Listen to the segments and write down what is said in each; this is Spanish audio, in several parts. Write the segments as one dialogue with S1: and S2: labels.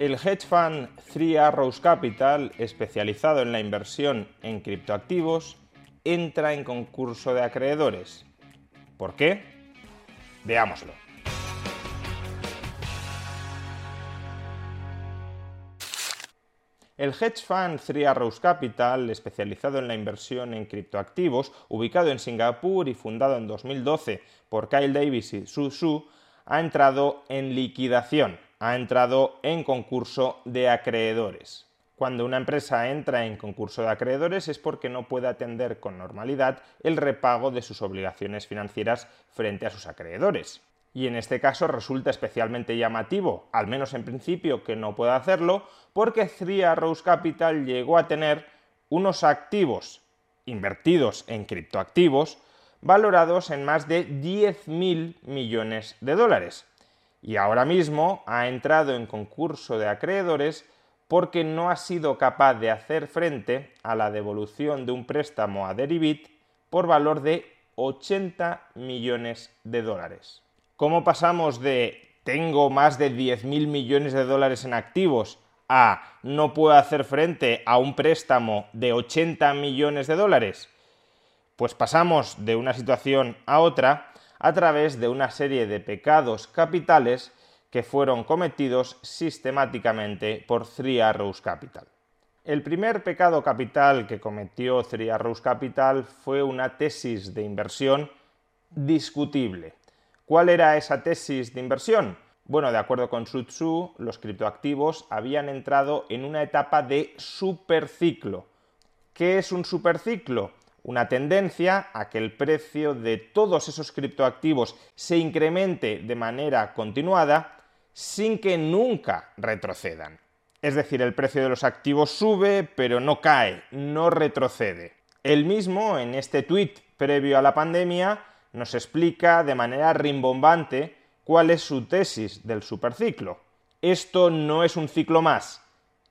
S1: El hedge fund Three Arrows Capital, especializado en la inversión en criptoactivos, entra en concurso de acreedores. ¿Por qué? Veámoslo. El hedge fund Three Arrows Capital, especializado en la inversión en criptoactivos, ubicado en Singapur y fundado en 2012 por Kyle Davis y Su Su, ha entrado en liquidación, ha entrado en concurso de acreedores. Cuando una empresa entra en concurso de acreedores es porque no puede atender con normalidad el repago de sus obligaciones financieras frente a sus acreedores. Y en este caso resulta especialmente llamativo, al menos en principio, que no pueda hacerlo, porque Three Arrows Capital llegó a tener unos activos invertidos en criptoactivos valorados en más de 10.000 millones de dólares. Y ahora mismo ha entrado en concurso de acreedores porque no ha sido capaz de hacer frente a la devolución de un préstamo a Deribit por valor de 80 millones de dólares. ¿Cómo pasamos de tengo más de 10.000 millones de dólares en activos a no puedo hacer frente a un préstamo de 80 millones de dólares? Pues pasamos de una situación a otra a través de una serie de pecados capitales que fueron cometidos sistemáticamente por Three Arrows Capital. El primer pecado capital que cometió Three Arrows Capital fue una tesis de inversión discutible. ¿Cuál era esa tesis de inversión? Bueno, de acuerdo con Tzu, los criptoactivos habían entrado en una etapa de superciclo. ¿Qué es un superciclo? Una tendencia a que el precio de todos esos criptoactivos se incremente de manera continuada sin que nunca retrocedan. Es decir, el precio de los activos sube, pero no cae, no retrocede. El mismo, en este tuit previo a la pandemia, nos explica de manera rimbombante cuál es su tesis del superciclo. Esto no es un ciclo más,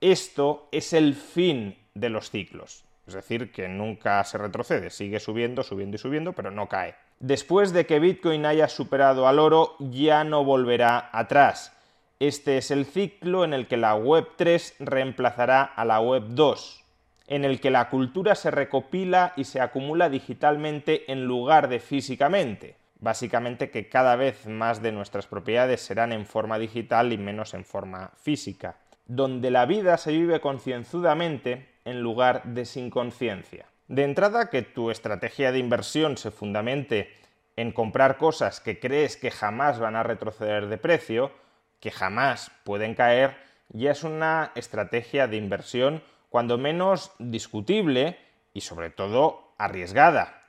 S1: esto es el fin de los ciclos. Es decir, que nunca se retrocede, sigue subiendo, subiendo y subiendo, pero no cae. Después de que Bitcoin haya superado al oro, ya no volverá atrás. Este es el ciclo en el que la Web 3 reemplazará a la Web 2, en el que la cultura se recopila y se acumula digitalmente en lugar de físicamente. Básicamente que cada vez más de nuestras propiedades serán en forma digital y menos en forma física, donde la vida se vive concienzudamente en lugar de sin conciencia. De entrada, que tu estrategia de inversión se fundamente en comprar cosas que crees que jamás van a retroceder de precio, que jamás pueden caer, ya es una estrategia de inversión cuando menos discutible y sobre todo arriesgada.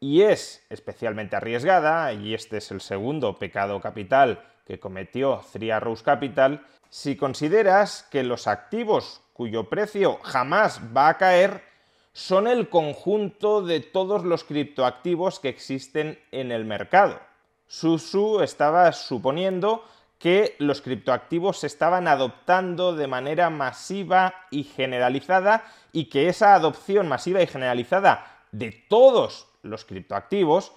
S1: Y es especialmente arriesgada, y este es el segundo pecado capital que cometió Three Arrows Capital, si consideras que los activos cuyo precio jamás va a caer son el conjunto de todos los criptoactivos que existen en el mercado. Susu estaba suponiendo que los criptoactivos se estaban adoptando de manera masiva y generalizada y que esa adopción masiva y generalizada de todos los criptoactivos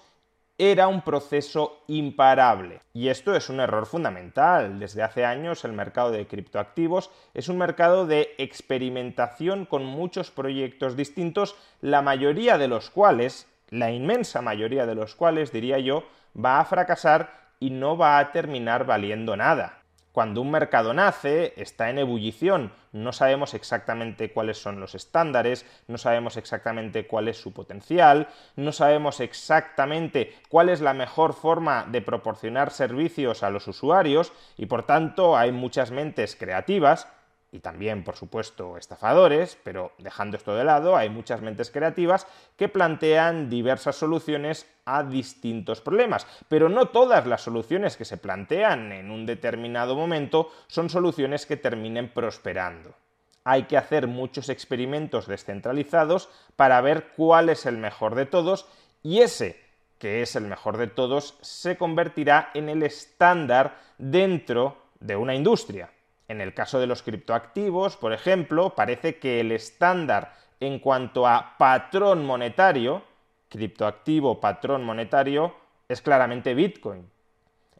S1: era un proceso imparable. Y esto es un error fundamental. Desde hace años el mercado de criptoactivos es un mercado de experimentación con muchos proyectos distintos, la mayoría de los cuales, la inmensa mayoría de los cuales, diría yo, va a fracasar y no va a terminar valiendo nada. Cuando un mercado nace, está en ebullición, no sabemos exactamente cuáles son los estándares, no sabemos exactamente cuál es su potencial, no sabemos exactamente cuál es la mejor forma de proporcionar servicios a los usuarios y por tanto hay muchas mentes creativas, y también, por supuesto, estafadores, pero dejando esto de lado, hay muchas mentes creativas que plantean diversas soluciones a distintos problemas. Pero no todas las soluciones que se plantean en un determinado momento son soluciones que terminen prosperando. Hay que hacer muchos experimentos descentralizados para ver cuál es el mejor de todos y ese que es el mejor de todos se convertirá en el estándar dentro de una industria. En el caso de los criptoactivos, por ejemplo, parece que el estándar en cuanto a patrón monetario, criptoactivo, patrón monetario, es claramente Bitcoin.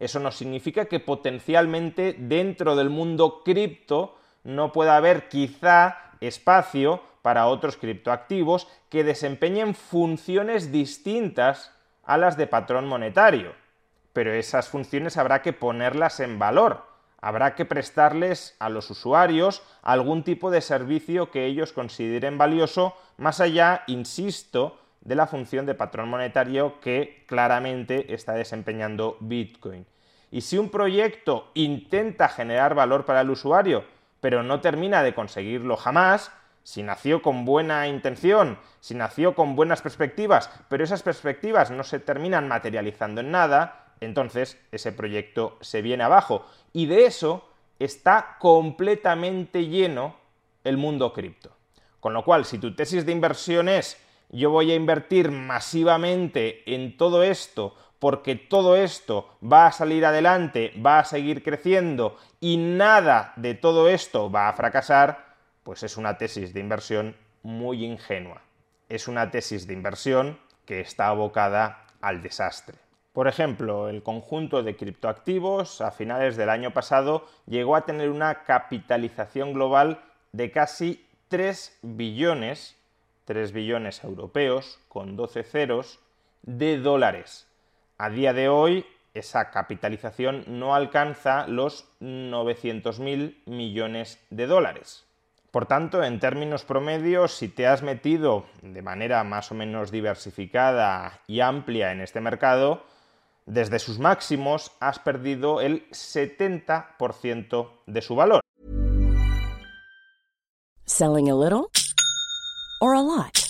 S1: Eso no significa que potencialmente dentro del mundo cripto no pueda haber quizá espacio para otros criptoactivos que desempeñen funciones distintas a las de patrón monetario. Pero esas funciones habrá que ponerlas en valor habrá que prestarles a los usuarios algún tipo de servicio que ellos consideren valioso, más allá, insisto, de la función de patrón monetario que claramente está desempeñando Bitcoin. Y si un proyecto intenta generar valor para el usuario, pero no termina de conseguirlo jamás, si nació con buena intención, si nació con buenas perspectivas, pero esas perspectivas no se terminan materializando en nada, entonces ese proyecto se viene abajo. Y de eso está completamente lleno el mundo cripto. Con lo cual, si tu tesis de inversión es yo voy a invertir masivamente en todo esto porque todo esto va a salir adelante, va a seguir creciendo y nada de todo esto va a fracasar, pues es una tesis de inversión muy ingenua. Es una tesis de inversión que está abocada al desastre. Por ejemplo, el conjunto de criptoactivos a finales del año pasado llegó a tener una capitalización global de casi 3 billones, 3 billones europeos con 12 ceros, de dólares. A día de hoy esa capitalización no alcanza los 900.000 millones de dólares. Por tanto, en términos promedios, si te has metido de manera más o menos diversificada y amplia en este mercado, desde sus máximos has perdido el 70% de su valor.
S2: Selling a little or a lot.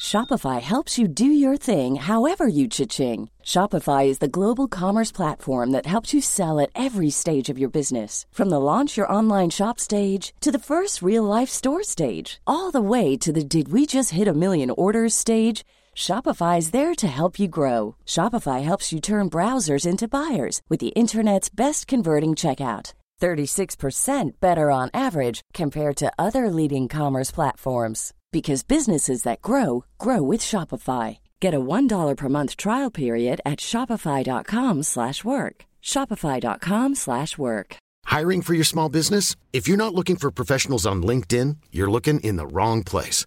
S2: Shopify helps you do your thing however you cha-ching. Shopify is the global commerce platform that helps you sell at every stage of your business. From the launch your online shop stage to the first real life store stage, all the way to the did we just hit a million orders stage. Shopify is there to help you grow. Shopify helps you turn browsers into buyers with the internet's best converting checkout. 36% better on average compared to other leading commerce platforms because businesses that grow grow with Shopify. Get a $1 per month trial period at shopify.com/work. shopify.com/work.
S3: Hiring for your small business? If you're not looking for professionals on LinkedIn, you're looking in the wrong place.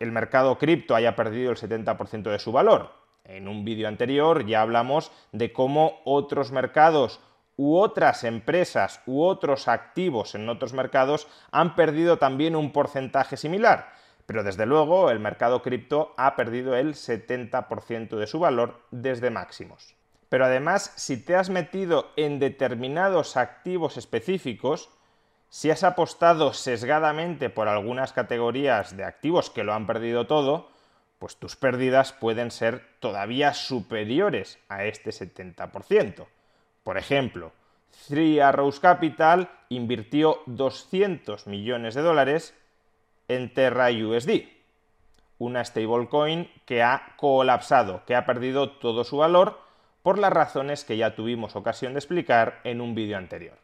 S1: el mercado cripto haya perdido el 70% de su valor. En un vídeo anterior ya hablamos de cómo otros mercados u otras empresas u otros activos en otros mercados han perdido también un porcentaje similar. Pero desde luego el mercado cripto ha perdido el 70% de su valor desde máximos. Pero además, si te has metido en determinados activos específicos, si has apostado sesgadamente por algunas categorías de activos que lo han perdido todo, pues tus pérdidas pueden ser todavía superiores a este 70%. Por ejemplo, Three Arrows Capital invirtió 200 millones de dólares en Terra USD, una stablecoin que ha colapsado, que ha perdido todo su valor por las razones que ya tuvimos ocasión de explicar en un vídeo anterior.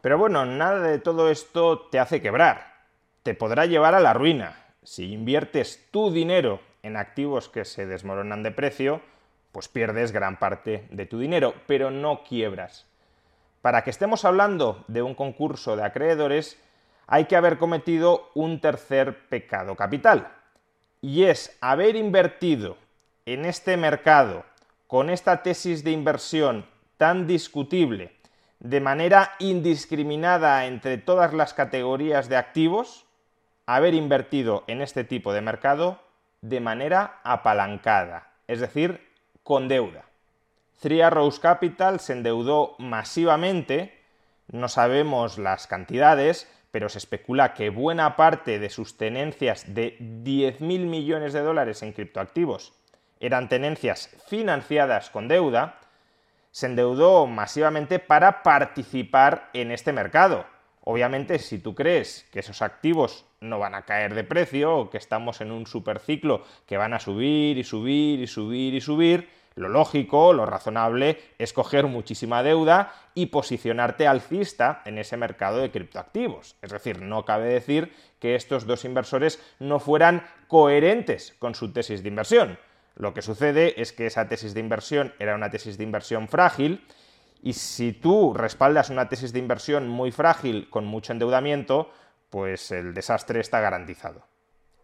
S1: Pero bueno, nada de todo esto te hace quebrar, te podrá llevar a la ruina. Si inviertes tu dinero en activos que se desmoronan de precio, pues pierdes gran parte de tu dinero, pero no quiebras. Para que estemos hablando de un concurso de acreedores, hay que haber cometido un tercer pecado capital, y es haber invertido en este mercado con esta tesis de inversión tan discutible, de manera indiscriminada entre todas las categorías de activos, haber invertido en este tipo de mercado de manera apalancada, es decir, con deuda. Three Arrows Capital se endeudó masivamente, no sabemos las cantidades, pero se especula que buena parte de sus tenencias de 10.000 millones de dólares en criptoactivos eran tenencias financiadas con deuda, se endeudó masivamente para participar en este mercado. Obviamente, si tú crees que esos activos no van a caer de precio o que estamos en un superciclo que van a subir y subir y subir y subir, lo lógico, lo razonable es coger muchísima deuda y posicionarte alcista en ese mercado de criptoactivos. Es decir, no cabe decir que estos dos inversores no fueran coherentes con su tesis de inversión. Lo que sucede es que esa tesis de inversión era una tesis de inversión frágil y si tú respaldas una tesis de inversión muy frágil con mucho endeudamiento, pues el desastre está garantizado.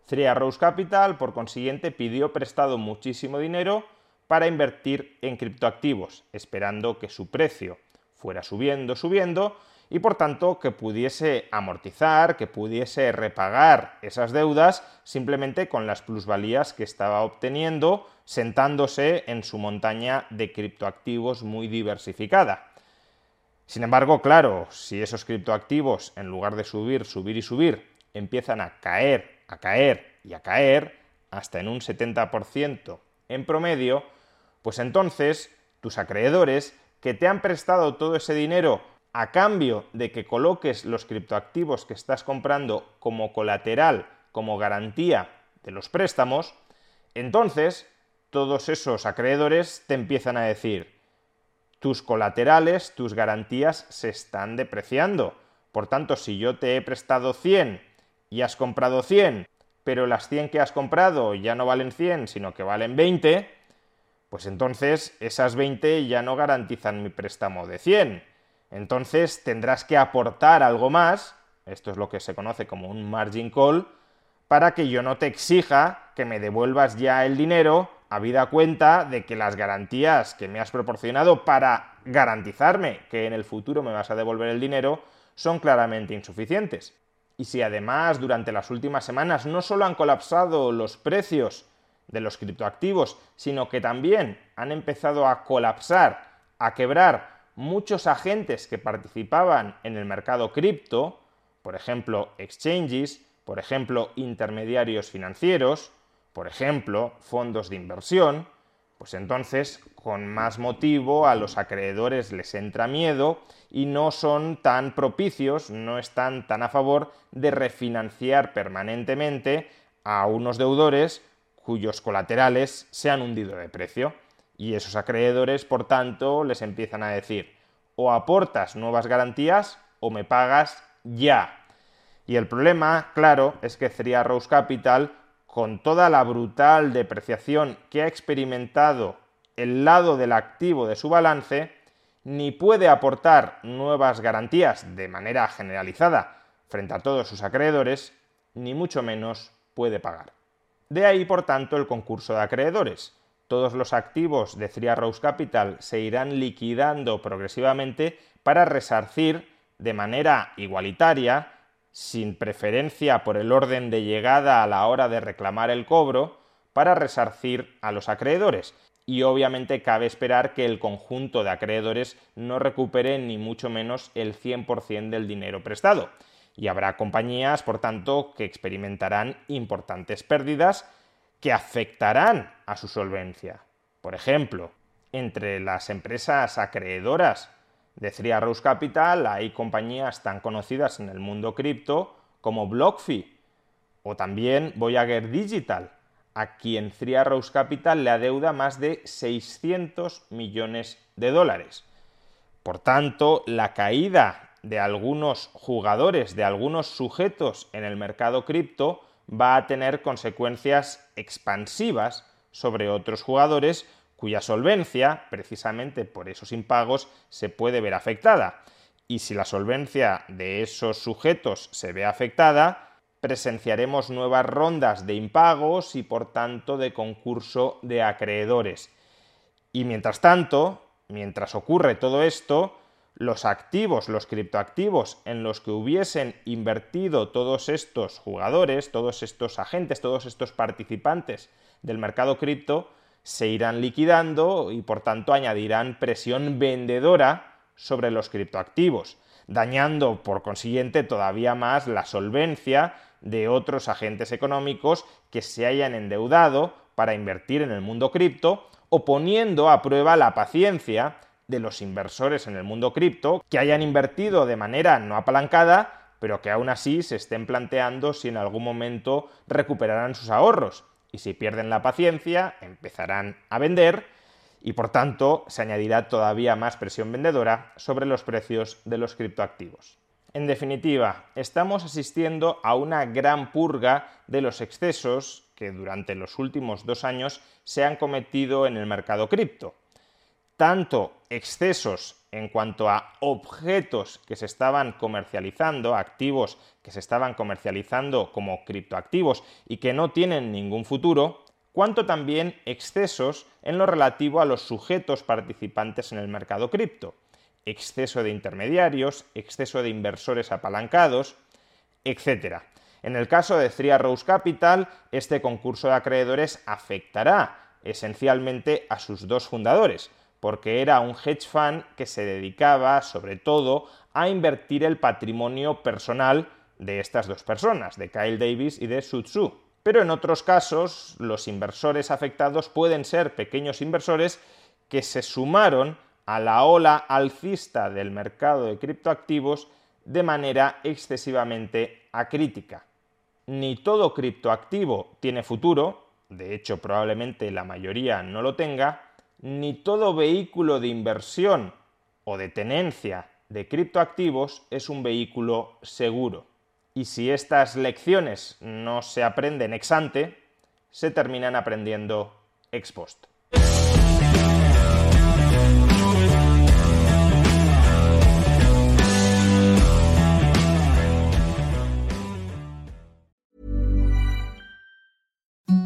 S1: Three Rose Capital, por consiguiente, pidió prestado muchísimo dinero para invertir en criptoactivos, esperando que su precio fuera subiendo, subiendo, y por tanto que pudiese amortizar, que pudiese repagar esas deudas simplemente con las plusvalías que estaba obteniendo, sentándose en su montaña de criptoactivos muy diversificada. Sin embargo, claro, si esos criptoactivos, en lugar de subir, subir y subir, empiezan a caer, a caer y a caer, hasta en un 70% en promedio, pues entonces tus acreedores que te han prestado todo ese dinero a cambio de que coloques los criptoactivos que estás comprando como colateral, como garantía de los préstamos, entonces todos esos acreedores te empiezan a decir, tus colaterales, tus garantías se están depreciando. Por tanto, si yo te he prestado 100 y has comprado 100, pero las 100 que has comprado ya no valen 100, sino que valen 20, pues entonces esas 20 ya no garantizan mi préstamo de 100. Entonces tendrás que aportar algo más, esto es lo que se conoce como un margin call, para que yo no te exija que me devuelvas ya el dinero, habida cuenta de que las garantías que me has proporcionado para garantizarme que en el futuro me vas a devolver el dinero son claramente insuficientes. Y si además durante las últimas semanas no solo han colapsado los precios de los criptoactivos, sino que también han empezado a colapsar, a quebrar muchos agentes que participaban en el mercado cripto, por ejemplo, exchanges, por ejemplo, intermediarios financieros, por ejemplo, fondos de inversión, pues entonces con más motivo a los acreedores les entra miedo y no son tan propicios, no están tan a favor de refinanciar permanentemente a unos deudores cuyos colaterales se han hundido de precio. Y esos acreedores, por tanto, les empiezan a decir, o aportas nuevas garantías o me pagas ya. Y el problema, claro, es que Three Rose Capital, con toda la brutal depreciación que ha experimentado el lado del activo de su balance, ni puede aportar nuevas garantías de manera generalizada frente a todos sus acreedores, ni mucho menos puede pagar. De ahí, por tanto, el concurso de acreedores. Todos los activos de Three Rose Capital se irán liquidando progresivamente para resarcir de manera igualitaria, sin preferencia por el orden de llegada a la hora de reclamar el cobro, para resarcir a los acreedores. Y obviamente cabe esperar que el conjunto de acreedores no recupere ni mucho menos el 100% del dinero prestado y habrá compañías, por tanto, que experimentarán importantes pérdidas que afectarán a su solvencia. Por ejemplo, entre las empresas acreedoras de Three Arrows Capital hay compañías tan conocidas en el mundo cripto como BlockFi O también Voyager Digital, a quien Three Arrows Capital le adeuda más de 600 millones de dólares. Por tanto, la caída de algunos jugadores, de algunos sujetos en el mercado cripto, va a tener consecuencias expansivas sobre otros jugadores cuya solvencia, precisamente por esos impagos, se puede ver afectada. Y si la solvencia de esos sujetos se ve afectada, presenciaremos nuevas rondas de impagos y por tanto de concurso de acreedores. Y mientras tanto, mientras ocurre todo esto, los activos, los criptoactivos en los que hubiesen invertido todos estos jugadores, todos estos agentes, todos estos participantes del mercado cripto, se irán liquidando y por tanto añadirán presión vendedora sobre los criptoactivos, dañando por consiguiente todavía más la solvencia de otros agentes económicos que se hayan endeudado para invertir en el mundo cripto o poniendo a prueba la paciencia de los inversores en el mundo cripto que hayan invertido de manera no apalancada, pero que aún así se estén planteando si en algún momento recuperarán sus ahorros. Y si pierden la paciencia, empezarán a vender y por tanto se añadirá todavía más presión vendedora sobre los precios de los criptoactivos. En definitiva, estamos asistiendo a una gran purga de los excesos que durante los últimos dos años se han cometido en el mercado cripto. Tanto excesos en cuanto a objetos que se estaban comercializando, activos que se estaban comercializando como criptoactivos y que no tienen ningún futuro, cuanto también excesos en lo relativo a los sujetos participantes en el mercado cripto exceso de intermediarios, exceso de inversores apalancados, etc. En el caso de Three Arrows Capital, este concurso de acreedores afectará esencialmente a sus dos fundadores, porque era un hedge fund que se dedicaba sobre todo a invertir el patrimonio personal de estas dos personas, de Kyle Davis y de Su Tzu. Pero en otros casos, los inversores afectados pueden ser pequeños inversores que se sumaron a la ola alcista del mercado de criptoactivos de manera excesivamente acrítica. Ni todo criptoactivo tiene futuro, de hecho probablemente la mayoría no lo tenga, ni todo vehículo de inversión o de tenencia de criptoactivos es un vehículo seguro. Y si estas lecciones no se aprenden ex ante, se terminan aprendiendo ex post.